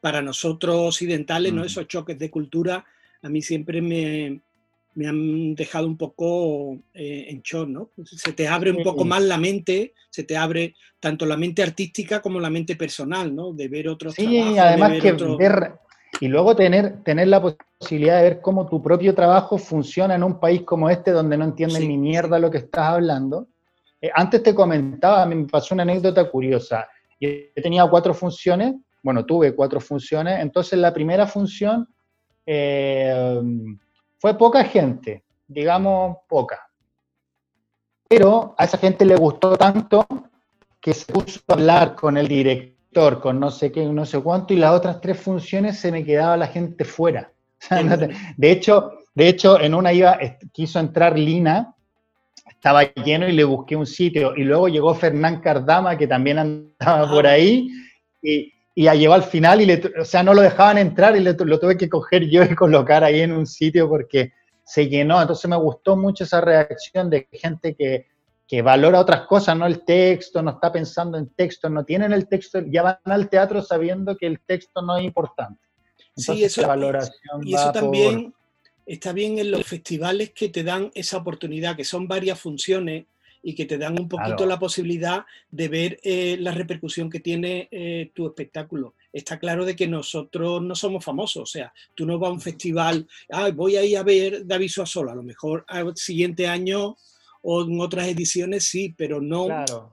S1: para nosotros occidentales, ¿no? Esos choques de cultura a mí siempre me, me han dejado un poco eh, en shock, ¿no? Se te abre un poco más la mente, se te abre tanto la mente artística como la mente personal, ¿no? De ver otros
S2: sí, además que ver, y luego tener, tener la posibilidad de ver cómo tu propio trabajo funciona en un país como este, donde no entienden ni mierda lo que estás hablando. Eh, antes te comentaba, me pasó una anécdota curiosa. Yo tenía cuatro funciones, bueno, tuve cuatro funciones, entonces la primera función eh, fue poca gente, digamos poca. Pero a esa gente le gustó tanto que se puso a hablar con el director con no sé qué, no sé cuánto, y las otras tres funciones se me quedaba la gente fuera. *laughs* de, hecho, de hecho, en una iba, quiso entrar Lina, estaba lleno y le busqué un sitio, y luego llegó Fernán Cardama, que también andaba por ahí, y, y llegó al final, y le, o sea, no lo dejaban entrar, y lo tuve que coger yo y *laughs* colocar ahí en un sitio porque se llenó. Entonces me gustó mucho esa reacción de gente que, que valora otras cosas, no el texto, no está pensando en texto, no tienen el texto, ya van al teatro sabiendo que el texto no es importante.
S1: sí, eso, valoración y eso también está bien en los festivales que te dan esa oportunidad, que son varias funciones y que te dan un poquito la posibilidad de ver eh, la repercusión que tiene eh, tu espectáculo. Está claro de que nosotros no somos famosos, o sea, tú no vas a un festival, voy a ir a ver David Sola, a lo mejor al siguiente año o en otras ediciones sí, pero no,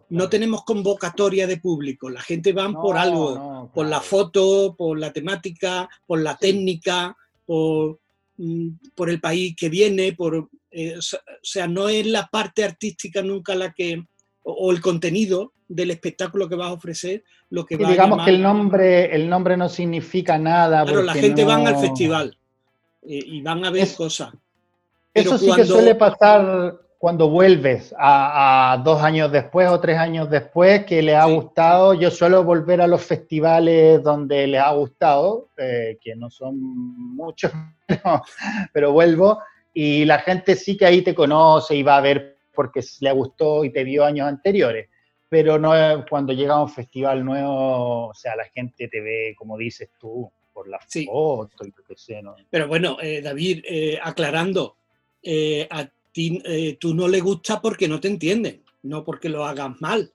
S1: no tenemos convocatoria de público. La gente va por algo, por la foto, por la temática, por la técnica, por, mm, por, el país que viene, por, eh, o sea, no es la parte artística nunca la que, o, el contenido del espectáculo que vas a ofrecer lo que va
S2: digamos que el nombre el nombre no significa nada
S1: pero la gente va al festival eh, y van a ver cosas.
S2: Eso sí que suele pasar cuando vuelves a, dos años después o tres años después que le ha gustado, yo suelo volver a los festivales donde le ha gustado, eh, que no son muchos, *laughs* pero, vuelvo, y la gente sí que ahí te conoce y va a ver porque le gustó y te vio años anteriores, pero no cuando llega a un festival nuevo, o sea, la gente te ve, como dices tú, por la foto y lo que ¿no?
S1: Pero bueno, eh, David, eh, aclarando, a eh, tú no le gusta porque no te entienden, no porque lo hagas mal.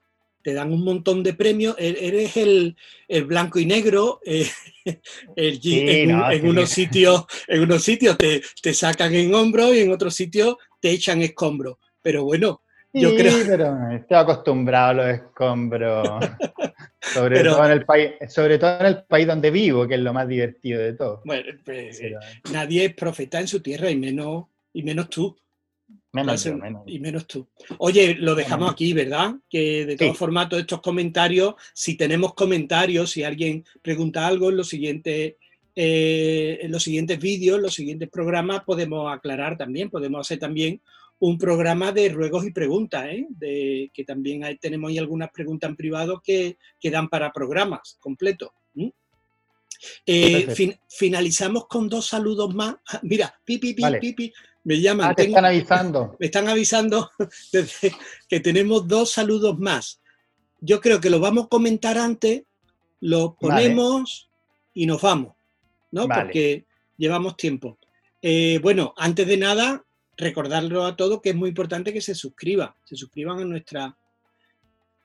S1: Te dan un montón de premios, e-, eres el, blanco y negro, eh, *laughs* en, unos sitios, en unos sitios te, te sacan en hombro y en otros sitios te echan escombros. Pero bueno, yo creo...
S2: pero estoy acostumbrado a los escombros. *laughs* Sobre, todo en el país, sobre todo en el país donde vivo, que es lo más divertido de todo.
S1: Bueno, pues, nadie es profeta en su tierra y menos, y menos tú.
S2: Menos,
S1: Y menos tú. Oye, lo dejamos aquí, ¿verdad? Que de todos formatos estos comentarios, si tenemos comentarios, si alguien pregunta algo en los siguientes, eh, en los siguientes vídeos, en los siguientes programas, podemos aclarar también, podemos hacer también un programa de ruegos y preguntas, ¿eh? de, que también tenemos ahí algunas preguntas en privado que, que dan para programas completos. Eh, finalizamos con dos saludos más. *laughs* Mira, pipi, pipi, pipi, me llaman.
S2: Ah, te están avisando. *laughs*
S1: Me están avisando *laughs* que tenemos dos saludos más. Yo creo que lo vamos a comentar antes, lo ponemos y nos vamos, ¿no? Porque llevamos tiempo. Eh, bueno, antes de nada, recordarlo a todos que es muy importante que se suscriban, se suscriban a nuestra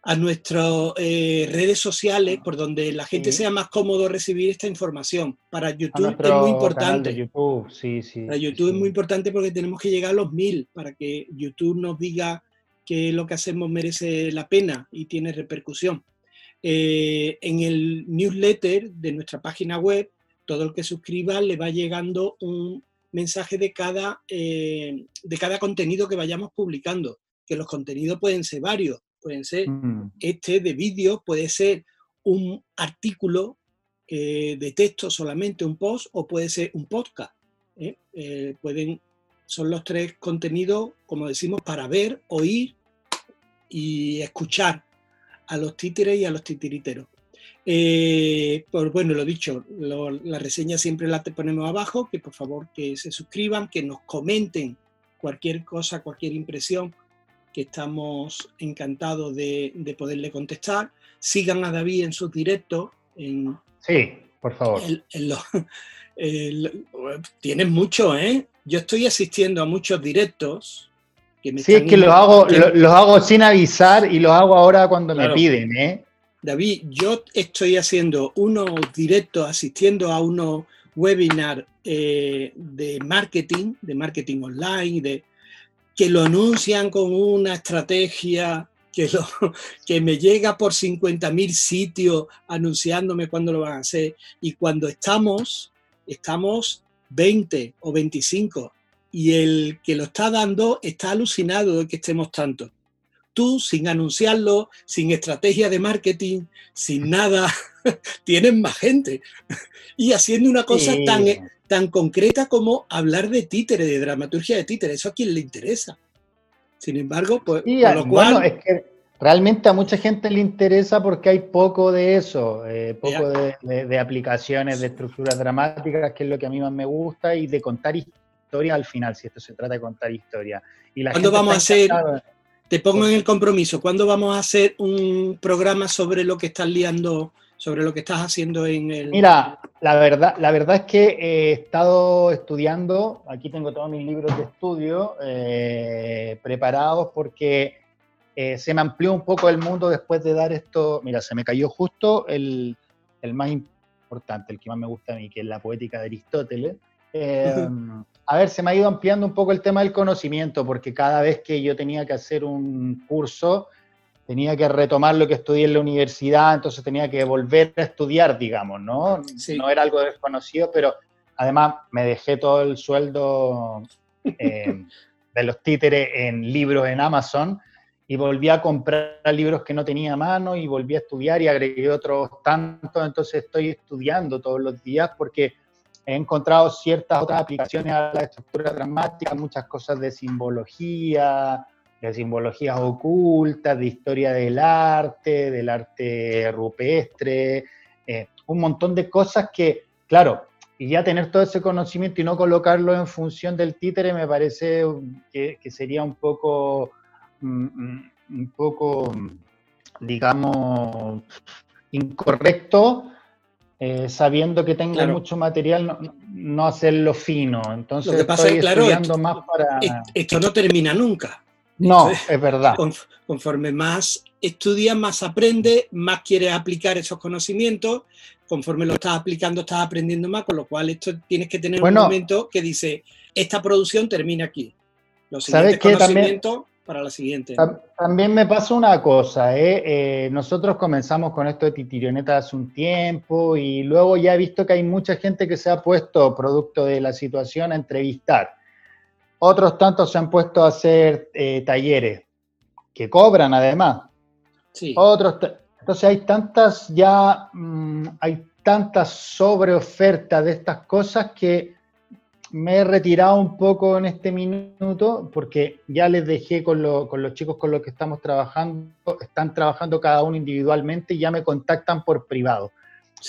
S1: a nuestras eh, redes sociales por donde la gente sea más cómodo recibir esta información. Para YouTube es muy importante.
S2: YouTube, sí, sí.
S1: Para YouTube es muy importante porque tenemos que llegar a los mil para que YouTube nos diga que lo que hacemos merece la pena y tiene repercusión. Eh, en el newsletter de nuestra página web, todo el que suscriba le va llegando un mensaje de cada, eh, de cada contenido que vayamos publicando, que los contenidos pueden ser varios pueden ser mm. este de vídeo, puede ser un artículo eh, de texto solamente, un post, o puede ser un podcast. ¿eh? Eh, pueden, son los tres contenidos, como decimos, para ver, oír y escuchar a los títeres y a los titiriteros. pues bueno, lo dicho, la reseña siempre la te ponemos abajo, que por favor que se suscriban, que nos comenten cualquier cosa, cualquier impresión, que estamos encantados de, poderle contestar. Sigan a David en sus directos. En,
S2: sí, por favor.
S1: tienes mucho, ¿eh? Yo estoy asistiendo a muchos directos.
S2: Que me sí, es que los hago, hago sin avisar y los hago ahora cuando me piden, ¿eh?
S1: David, yo estoy haciendo unos directos, asistiendo a unos webinars eh, de marketing, de marketing online, de, que lo anuncian con una estrategia que, lo, *laughs* que me llega por 50.000 sitios anunciándome cuándo lo van a hacer. Y cuando estamos, estamos 20 o 25 y el que lo está dando está alucinado de que estemos tanto. Tú, sin anunciarlo, sin estrategia de marketing, sin nada, *laughs* tienes más gente. *laughs* y haciendo una cosa tan, tan concreta como hablar de títere, de dramaturgia de títere. Eso a quien le interesa. Sin embargo, pues,
S2: lo cual... es que realmente a mucha gente le interesa porque hay poco de eso, eh, poco de, aplicaciones, de estructuras dramáticas, que es lo que a mí más me gusta, y de contar historia al final, si esto se trata de contar historia.
S1: Y ¿Cuándo vamos a hacer, te pongo en el compromiso, ¿cuándo vamos a hacer un programa sobre lo que estás liando sobre lo que estás haciendo en el...
S2: Mira, la verdad, la verdad es que he estado estudiando, aquí tengo todos mis libros de estudio eh, preparados porque eh, se me amplió un poco el mundo después de dar esto, mira, se me cayó justo el, más importante, el que más me gusta a mí, que es la poética de Aristóteles. *laughs* Eh, a ver, se me ha ido ampliando un poco el tema del conocimiento, porque cada vez que yo tenía que hacer un curso, tenía que retomar lo que estudié en la universidad, entonces tenía que volver a estudiar, digamos, ¿no? No era algo desconocido, pero además me dejé todo el sueldo eh, *laughs* de los títeres en libros en Amazon y volví a comprar libros que no tenía a mano y volví a estudiar y agregué otros tantos, entonces estoy estudiando todos los días porque he encontrado ciertas otras aplicaciones a la estructura dramática, muchas cosas de simbología, de simbologías ocultas, de historia del arte, del arte rupestre, eh, un montón de cosas que, claro, y ya tener todo ese conocimiento y no colocarlo en función del títere me parece que, sería un poco, mm, mm, un poco, digamos, incorrecto, eh, sabiendo que tengo mucho material, no, hacerlo fino. Entonces,
S1: Lo estoy estudiando más para... Esto no termina nunca.
S2: No, es verdad.
S1: Conforme más estudias, más aprendes, más quieres aplicar esos conocimientos. Conforme lo estás aplicando, estás aprendiendo más, con lo cual esto tienes que tener un momento que dice, esta producción termina aquí. Los siguientes conocimientos para la siguiente.
S2: También me pasa una cosa, ¿eh? Eh, nosotros comenzamos con esto de titirioneta hace un tiempo y luego ya he visto que hay mucha gente que se ha puesto, producto de la situación, a entrevistar. Otros tantos se han puesto a hacer eh, talleres, que cobran además. Sí. Otros, entonces hay tantas ya, mm, hay tantas sobreofertas de estas cosas que me he retirado un poco en este minuto porque ya les dejé con, los chicos con los que estamos trabajando, están trabajando cada uno individualmente y ya me contactan por privado.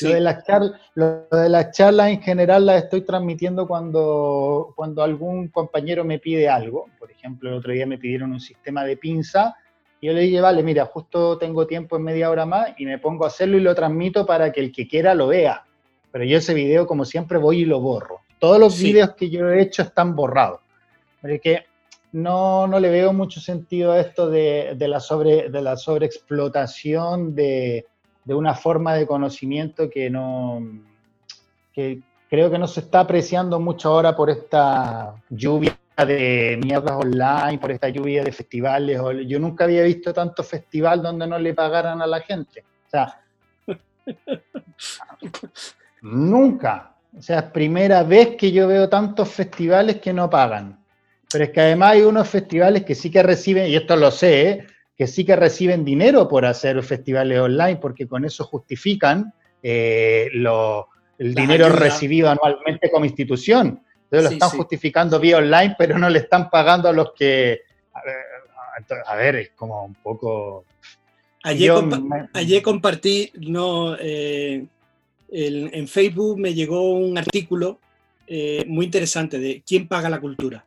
S2: Lo, de las charlas, de las charlas en general las estoy transmitiendo cuando, cuando algún compañero me pide algo. Por ejemplo, el otro día me pidieron un sistema de pinza y yo le dije, vale, mira, justo tengo tiempo en media hora más y me pongo a hacerlo y lo transmito para que el que quiera lo vea. Pero yo ese video, como siempre, voy y lo borro. Todos los videos que yo he hecho están borrados. Porque no, no le veo mucho sentido a esto de, la, sobre, de la sobreexplotación de, de una forma de conocimiento que no que creo que no se está apreciando mucho ahora por esta lluvia de mierdas online, por esta lluvia de festivales. Yo nunca había visto tanto festival donde no le pagaran a la gente. O sea, nunca. O sea, es primera vez que yo veo tantos festivales que no pagan. Pero es que además hay unos festivales que sí que reciben, y esto lo sé, ¿eh? Que sí que reciben dinero por hacer festivales online, porque con eso justifican eh, el dinero recibido anualmente como institución. Entonces lo están justificando vía online, pero no le están pagando a los que... A ver, es como un poco...
S1: Ayer, compartí, no, eh, en Facebook me llegó un artículo eh, muy interesante de quién paga la cultura.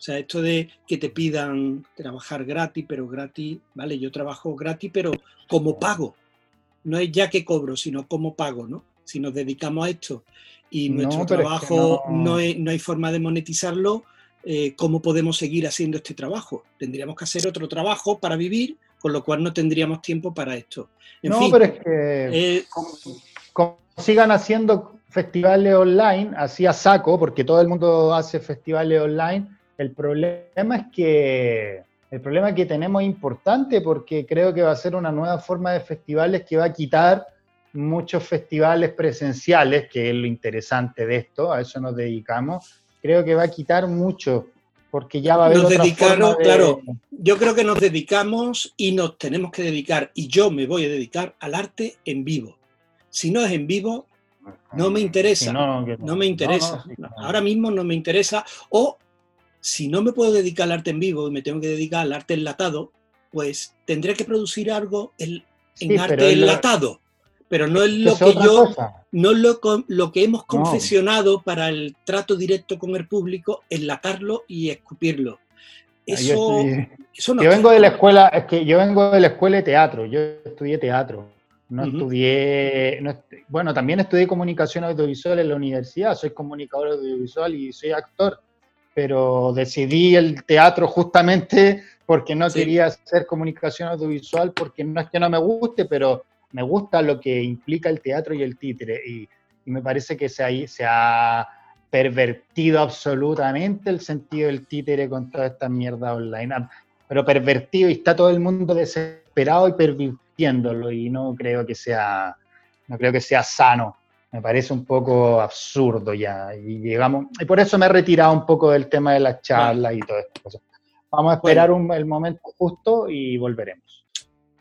S1: O sea, esto de que te pidan trabajar gratis, pero gratis, ¿vale? Yo trabajo gratis, pero como pago. No es ya que cobro, sino como pago, ¿no? Si nos dedicamos a esto y nuestro trabajo no... hay forma de monetizarlo, eh, ¿cómo podemos seguir haciendo este trabajo? Tendríamos que hacer otro trabajo para vivir, con lo cual no tendríamos tiempo para esto.
S2: no, pero es que eh, como, sigan haciendo festivales online, así a saco, porque todo el mundo hace festivales online, el problema es que el problema que tenemos es importante porque creo que va a ser una nueva forma de festivales que va a quitar muchos festivales presenciales, que es lo interesante de esto, a eso nos dedicamos, creo que va a quitar mucho, porque ya va a haber
S1: nos otra claro, yo creo que nos dedicamos y nos tenemos que dedicar, y yo me voy a dedicar al arte en vivo. Si no es en vivo, no me interesa, no, me interesa, ahora mismo no me interesa, o si no me puedo dedicar al arte en vivo y me tengo que dedicar al arte enlatado, pues tendré que producir algo en, arte enlatado. Pero no es lo que yo, no lo, lo que hemos confesionado para el trato directo con el público, enlatarlo y escupirlo. Ah,
S2: eso, yo, no yo vengo de la escuela, es que yo vengo de la escuela de teatro, yo estudié teatro, no estudié, bueno, también estudié comunicación audiovisual en la universidad, soy comunicador audiovisual y soy actor, pero decidí el teatro justamente porque no quería hacer comunicación audiovisual, porque no es que no me guste, pero me gusta lo que implica el teatro y el títere, y, me parece que se, se ha pervertido absolutamente el sentido del títere con toda esta mierda online. Ah, pero pervertido y está todo el mundo desesperado y pervirtiéndolo y no creo que sea, no creo que sea sano. Me parece un poco absurdo ya. Y llegamos, y por eso me he retirado un poco del tema de las charlas y todas estas cosas. Vamos a esperar el momento justo y volveremos.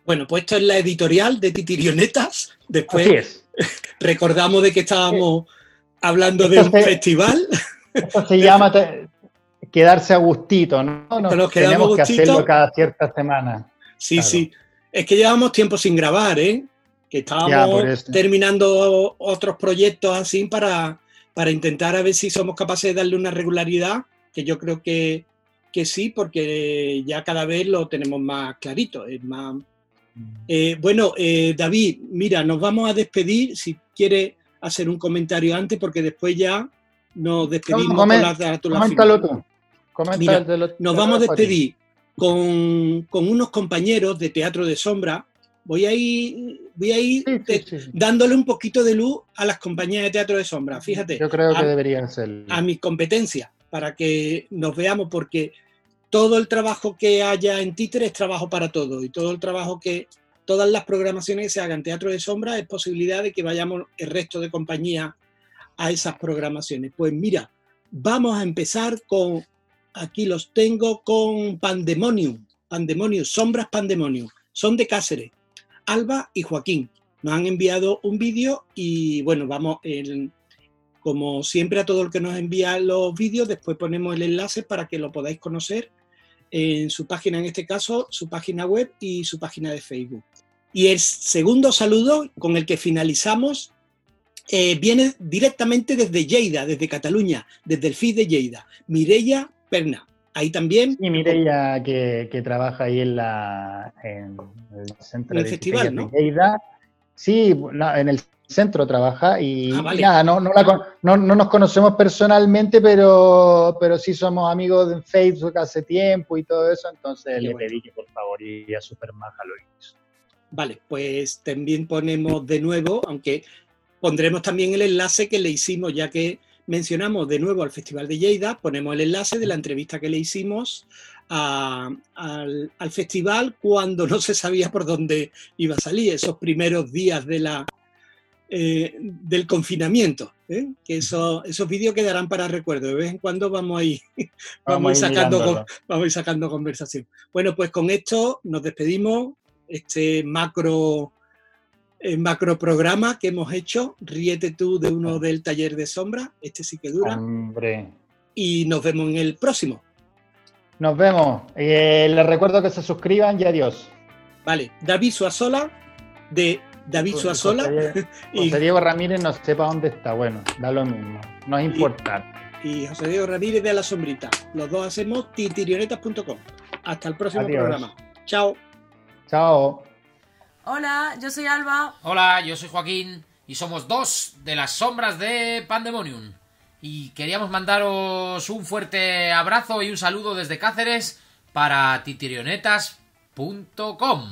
S1: Bueno, pues esto es la editorial de Titirionetas. Después *laughs* recordamos de que estábamos hablando de un festival.
S2: Esto se llama quedarse a gustito, ¿no? Nos, tenemos que hacerlo cada cierta semana.
S1: Sí, sí. Es que llevamos tiempo sin grabar, ¿eh? Que estábamos terminando otros proyectos así para, para intentar a ver si somos capaces de darle una regularidad, que yo creo que, que sí, porque ya cada vez lo tenemos más clarito, es más, eh, bueno, eh, David, mira, nos vamos a despedir. Si quiere hacer un comentario antes, porque después ya nos despedimos con las
S2: Coméntalo tú.
S1: nos vamos a despedir con, unos compañeros de Teatro de Sombra. Voy a ir, voy a ir dándole un poquito de luz a las compañías de Teatro de Sombra. Fíjate.
S2: Yo creo que deberían ser.
S1: A mis competencias, para que nos veamos, porque todo el trabajo que haya en títere es trabajo para todo y todo el trabajo que, todas las programaciones que se hagan teatro de sombra es posibilidad de que vayamos el resto de compañía a esas programaciones. Pues mira, vamos a empezar con, aquí los tengo con Pandemonium, Pandemonium, Sombras Pandemonium, son de Cáceres, Alba y Joaquín. Nos han enviado un vídeo y bueno, vamos, como siempre a todo el que nos envía los vídeos, después ponemos el enlace para que lo podáis conocer en su página, en este caso, su página web y su página de Facebook. Y el segundo saludo con el que finalizamos eh, viene directamente desde Lleida, desde Cataluña, desde el FID de Lleida, Mireia Perna. Ahí también.
S2: Y Mireia que, trabaja ahí en, la, en el centro de
S1: festival, ¿no?
S2: Lleida. Sí, en el centro trabaja y, ah, nada, no, no, nos conocemos personalmente, pero, pero sí somos amigos en Facebook hace tiempo y todo eso, entonces le pedí que por favor y a Supermaja lo hizo.
S1: Vale, pues también ponemos de nuevo, aunque pondremos también el enlace que le hicimos, ya que mencionamos de nuevo al Festival de Lleida, ponemos el enlace de la entrevista que le hicimos al, festival cuando no se sabía por dónde iba a salir, esos primeros días de la, eh, del confinamiento. ¿eh? Que eso, esos vídeos quedarán para recuerdo. De vez en cuando vamos a ir, *laughs* vamos, sacando, vamos a ir sacando conversación. Bueno, pues con esto nos despedimos este macro, eh, macro programa que hemos hecho. Ríete tú de uno del taller de sombra. Este sí que dura.
S2: Hombre.
S1: Y nos vemos en el próximo.
S2: Nos vemos. Eh, les recuerdo que se suscriban y adiós.
S1: Vale, David Suazola de David Suazola. *laughs*
S2: y José Diego Ramírez no sepa dónde está. Bueno, da lo mismo. No es importante.
S1: Y, José Diego Ramírez de La Sombrita. Los dos hacemos titirionetas.com. Hasta el próximo programa. Chao.
S2: Chao.
S5: Hola, yo soy Alba.
S11: Hola, yo soy Joaquín y somos dos de las sombras de Pandemonium. Y queríamos mandaros un fuerte abrazo y un saludo desde Cáceres para titirionetas.com.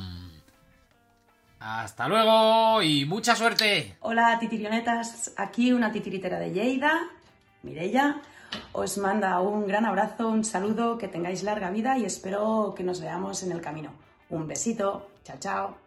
S11: Hasta luego y mucha suerte.
S5: Hola titirionetas, aquí una titiritera de Lleida, Mirella. Os manda un gran abrazo, un saludo, que tengáis larga vida y espero que nos veamos en el camino. Un besito. Chao, chao.